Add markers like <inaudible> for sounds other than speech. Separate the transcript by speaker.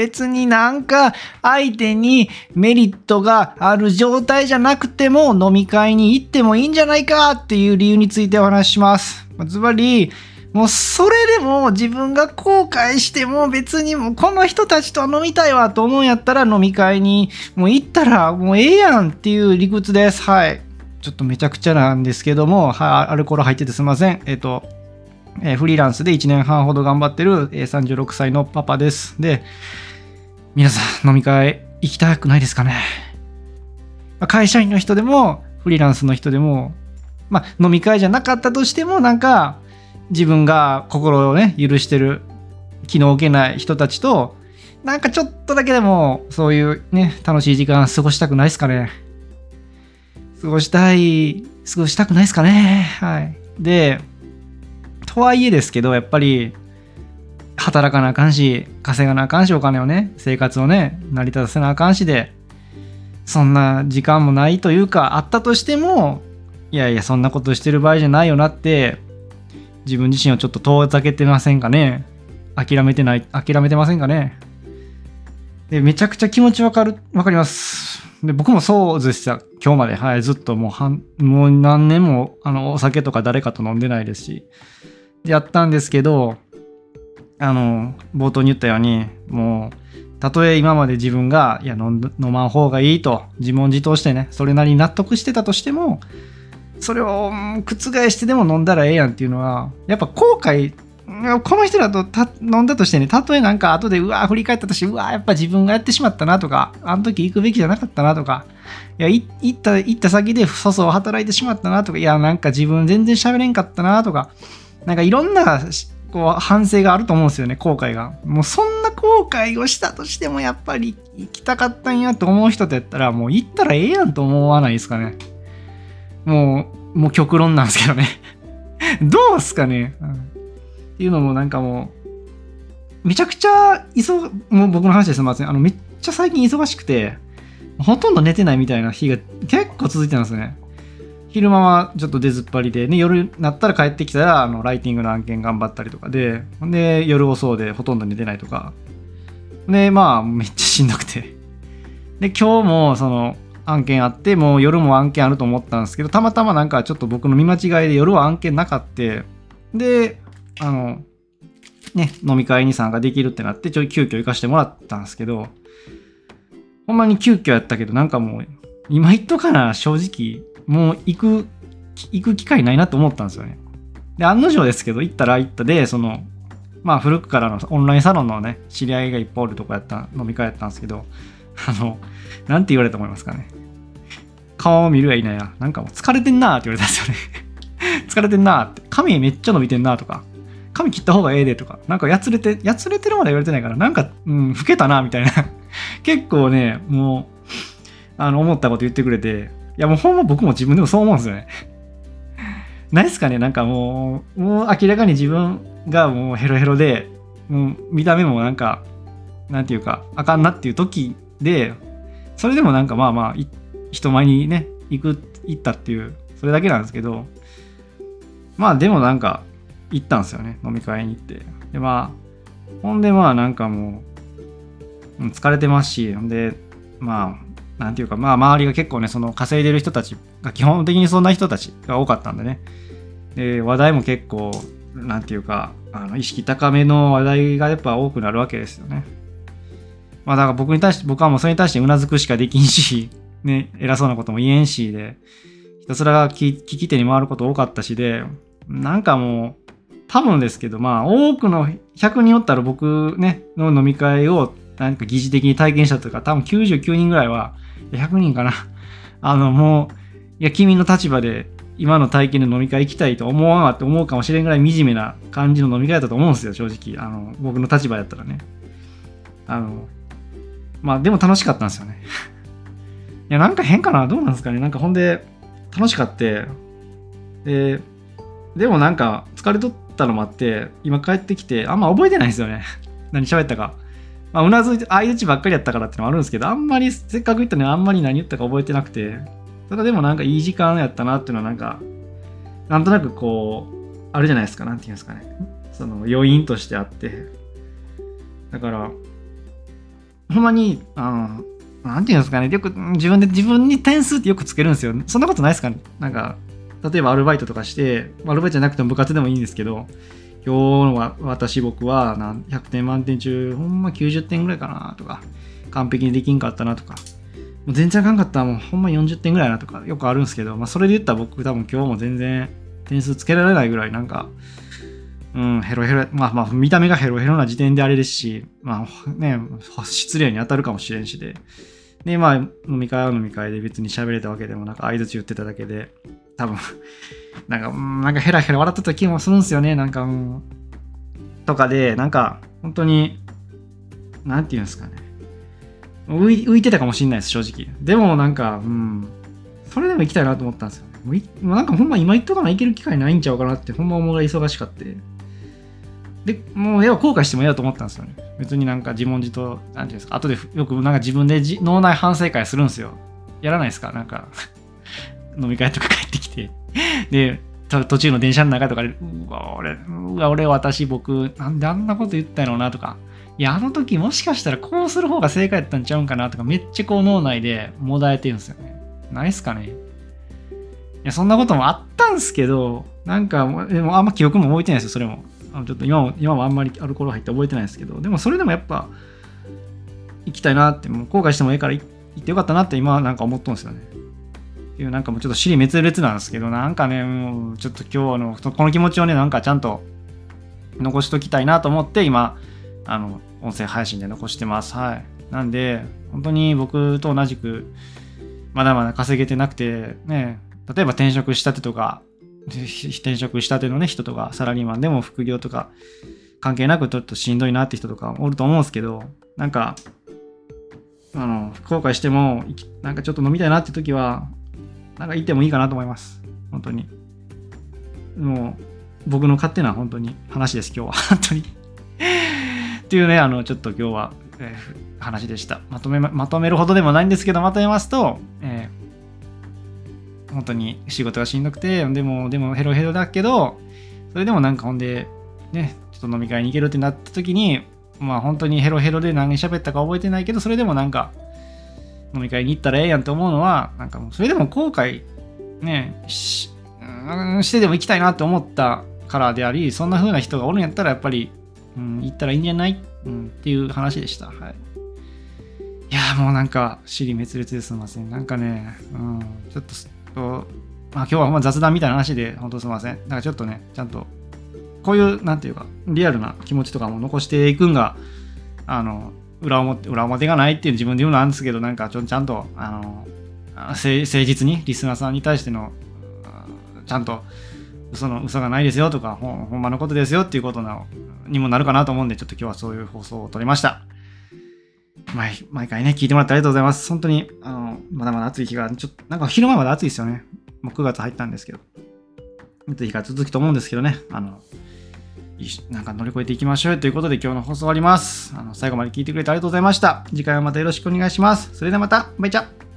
Speaker 1: 別になんか相手にメリットがある状態じゃなくても飲み会に行ってもいいんじゃないかっていう理由についてお話します。つまり、もうそれでも自分が後悔しても別にもうこの人たちと飲みたいわと思うんやったら飲み会にもう行ったらもうええやんっていう理屈です。はい。ちょっとめちゃくちゃなんですけども、はい、アルコール入っててすいません。えっ、と、えー、フリーランスで1年半ほど頑張ってる、えー、36歳のパパです。で、皆さん飲み会行きたくないですかね、まあ、会社員の人でもフリーランスの人でも、まあ、飲み会じゃなかったとしてもなんか自分が心をね許してる気の置けない人たちとなんかちょっとだけでもそういうね楽しい時間過ごしたくないですかね？過ごしたい過ごしたくないですかね？はい。でとはいえですけどやっぱり働かなあかんし稼がなあかんしお金をね生活をね成り立たせなあかんしでそんな時間もないというかあったとしてもいやいやそんなことしてる場合じゃないよなって自分自身をちょっと遠ざけてませんかね？諦めてない、諦めてませんかね？で、めちゃくちゃ気持ちわかる、わかります。で、僕もそうでした。今日まで。はい、ずっともう半、もう何年も、あの、お酒とか誰かと飲んでないですし、やったんですけど、あの、冒頭に言ったように、もう、たとえ今まで自分が、いや飲、飲まん方がいいと、自問自答してね、それなりに納得してたとしても、それを覆してでも飲んだらええやんっていうのはやっぱ後悔この人だと飲んだとしてねたとえなんか後でうわ振り返ったとしてうわやっぱ自分がやってしまったなとかあの時行くべきじゃなかったなとかいや行った行った先で粗相を働いてしまったなとかいやなんか自分全然喋れんかったなとかなんかいろんなこう反省があると思うんですよね後悔が。もうそんな後悔をしたとしてもやっぱり行きたかったんやと思う人とやったらもう行ったらええやんと思わないですかね。もう、もう極論なんですけどね。<laughs> どうすかね、うん、っていうのもなんかもう、めちゃくちゃ忙、もう僕の話ですません。あの、めっちゃ最近忙しくて、ほとんど寝てないみたいな日が結構続いてますね。昼間はちょっと出ずっぱりで、ね、夜になったら帰ってきたら、あの、ライティングの案件頑張ったりとかで、で、夜遅うでほとんど寝てないとか。で、まあ、めっちゃしんどくて。で、今日も、その、案件あって、もう夜も案件あると思ったんですけど、たまたまなんかちょっと僕の見間違いで夜は案件なかった。で、あの、ね、飲み会に参加できるってなって、ちょい急遽行かしてもらったんですけど、ほんまに急遽やったけど、なんかもう、今言っとかな、正直、もう行く、行く機会ないなと思ったんですよね。で、案の定ですけど、行ったら行ったで、その、まあ古くからのオンラインサロンのね、知り合いがいっぱいおるとこやった、飲み会やったんですけど、<laughs> あの、なんて言われたと思いますかね。顔を見るやいないや、なんかもう疲れてんなーって言われたんですよね <laughs> 疲れてんなーって。髪めっちゃ伸びてんなとか、髪切った方がええでとか、なんかやつれて、やつれてるまで言われてないから、なんか、うん、老けたなみたいな <laughs> 結構ね、もう、あの、思ったこと言ってくれて、やもうほんま僕も自分でもそう思うんですよねないですかねなんかもう、もう明らかに自分がもうヘロヘロで、もう見た目もなんか、なんていうか、あかんなっていう時で、それでもなんかまあまあ、人前にね、行く、行ったっていう、それだけなんですけど、まあでもなんか、行ったんですよね、飲み会に行って。でまあ、ほんでまあなんかもう、疲れてますし、ほんで、まあ、なんていうか、まあ周りが結構ね、その稼いでる人たちが基本的にそんな人たちが多かったんでね。で、話題も結構、なんていうか、あの意識高めの話題がやっぱ多くなるわけですよね。まあだから僕に対して、僕はもうそれに対してうなずくしかできんし、<laughs> ね、偉そうなことも言えんしで、ひたすら聞き手に回ること多かったしで、なんかもう、多分ですけど、まあ多くの100人おったら僕ね、の飲み会を何か疑似的に体験したというか、多分99人ぐらいは、100人かな。<laughs> あのもう、いや、君の立場で今の体験で飲み会行きたいと思わんわって思うかもしれんぐらい惨めな感じの飲み会だったと思うんですよ、正直。あの、僕の立場やったらね。あの、まあでも楽しかったんですよね。<laughs> いや、なんか変かな？どうなんですかね？なんかほんで、楽しかって、で、でもなんか疲れとったのもあって、今帰ってきて、あんま覚えてないんですよね。<laughs> 何喋ったか。まあ、うなずいて、相打ちばっかりやったからってのもあるんですけど、あんまり、せっかく言ったのにあんまり何言ったか覚えてなくて、ただでもなんかいい時間やったなっていうのはなんか、なんとなくこう、あるじゃないですか、なんていうんですかね。その余韻としてあって。だから、ほんまに、あの、なんていうんですかね、よく自分で自分に点数ってよくつけるんですよ。そんなことないですかなんか、例えばアルバイトとかして、アルバイトじゃなくても部活でもいいんですけど、今日は私僕は100点満点中、ほんま90点ぐらいかなとか、完璧にできんかったなとか、もう全然あかんかったらもうほんま40点ぐらいなとかよくあるんですけど、まあそれで言ったら僕多分今日も全然点数つけられないぐらいなんか、うん、ヘロヘロ、まあまあ見た目がヘロヘロな時点であれですし、まあね、失礼に当たるかもしれんしで、で、まあ飲み会は飲み会で別に喋れたわけでもなんか相づち言ってただけで、多分なんか、なんかヘラヘラ笑ってた気もするんですよね、なんか、う、とかで、なんか、本当に、なんていうんですかね。浮いてたかもしんないです、正直。でもなんか、うん、それでも行きたいなと思ったんですよ。もうなんかほんま今行っとかな行ける機会ないんちゃうかなって、ほんま思うが忙しかって。で、もう絵は後悔しても嫌だと思ったんですよね。別になんか自問自答、なんていうんですか、後でよくなんか自分で脳内反省会するんですよ。やらないですかなんか <laughs> 飲み会とかきてで、途中の電車の中とかで、うわ、俺、うわ、俺、私、僕、なんであんなこと言ったんやろうなとか、いや、あの時もしかしたらこうする方が正解やったんちゃうんかなとか、めっちゃこう脳内でもだえてるんですよね。ないっすかねいや、そんなこともあったんすけど、なんか、でもあんま記憶も覚えてないですよ、それも。あのちょっと今も、今もあんまりアルコール入って覚えてないですけど、でもそれでもやっぱ、行きたいなって、もう後悔してもいいから行ってよかったなって今なんか思っとんですよね。っていうなんかもうちょっと尻滅裂なんですけど、なんかね、もうちょっと今日の、この気持ちをね、なんかちゃんと残しときたいなと思って、今、あの、音声配信で残してます。はい。なんで、本当に僕と同じく、まだまだ稼げてなくて、ね、例えば転職したてとか、転職したてのね、人とか、サラリーマンでも副業とか、関係なくちょっとしんどいなって人とかおると思うんですけど、なんか、あの、後悔しても、なんかちょっと飲みたいなって時は、なんか言ってもいいかなと思います。本当に。もう、僕の勝手な本当に話です、今日は。<laughs> 本当にっていうね、あの、ちょっと今日は、えー、話でした。まとめ、まとめるほどでもないんですけど、まとめますと、えー、本当に仕事がしんどくて、でも、でもヘロヘロだけど、それでもなんかほんで、ね、ちょっと飲み会に行けるってなった時に、まあ本当にヘロヘロで何喋ったか覚えてないけど、それでもなんか、飲み会に行ったらええやんって思うのは、なんかもうそれでも後悔ねし、してでも行きたいなって思ったからであり、そんな風な人がおるんやったらやっぱり、うん、行ったらいいんじゃない、うん、っていう話でした。はい。いやもうなんか、尻滅裂ですみません。なんかね、うん、ちょっと、まあ今日は雑談みたいな話で、本当すみません。だかちょっとね、ちゃんと、こういう、なんていうか、リアルな気持ちとかも残していくんが、あの、裏表裏表がないっていう自分で言うのなんですけど、なんかちょちゃんと、あの、誠実にリスナーさんに対しての、ちゃんと嘘の嘘がないですよとか、ほんまのことですよっていうことなにもなるかなと思うんで、ちょっと今日はそういう放送を撮りました。毎毎回ね、聞いてもらってありがとうございます。本当に、あの、まだまだ暑い日が、ちょっと、なんか昼間まで暑いですよね。もう9月入ったんですけど。暑い日が続くと思うんですけどね。あの、なんか乗り越えていきましょうということで今日の放送終わります。あの最後まで聞いてくれてありがとうございました。次回はまたよろしくお願いします。それではまた、バイチャ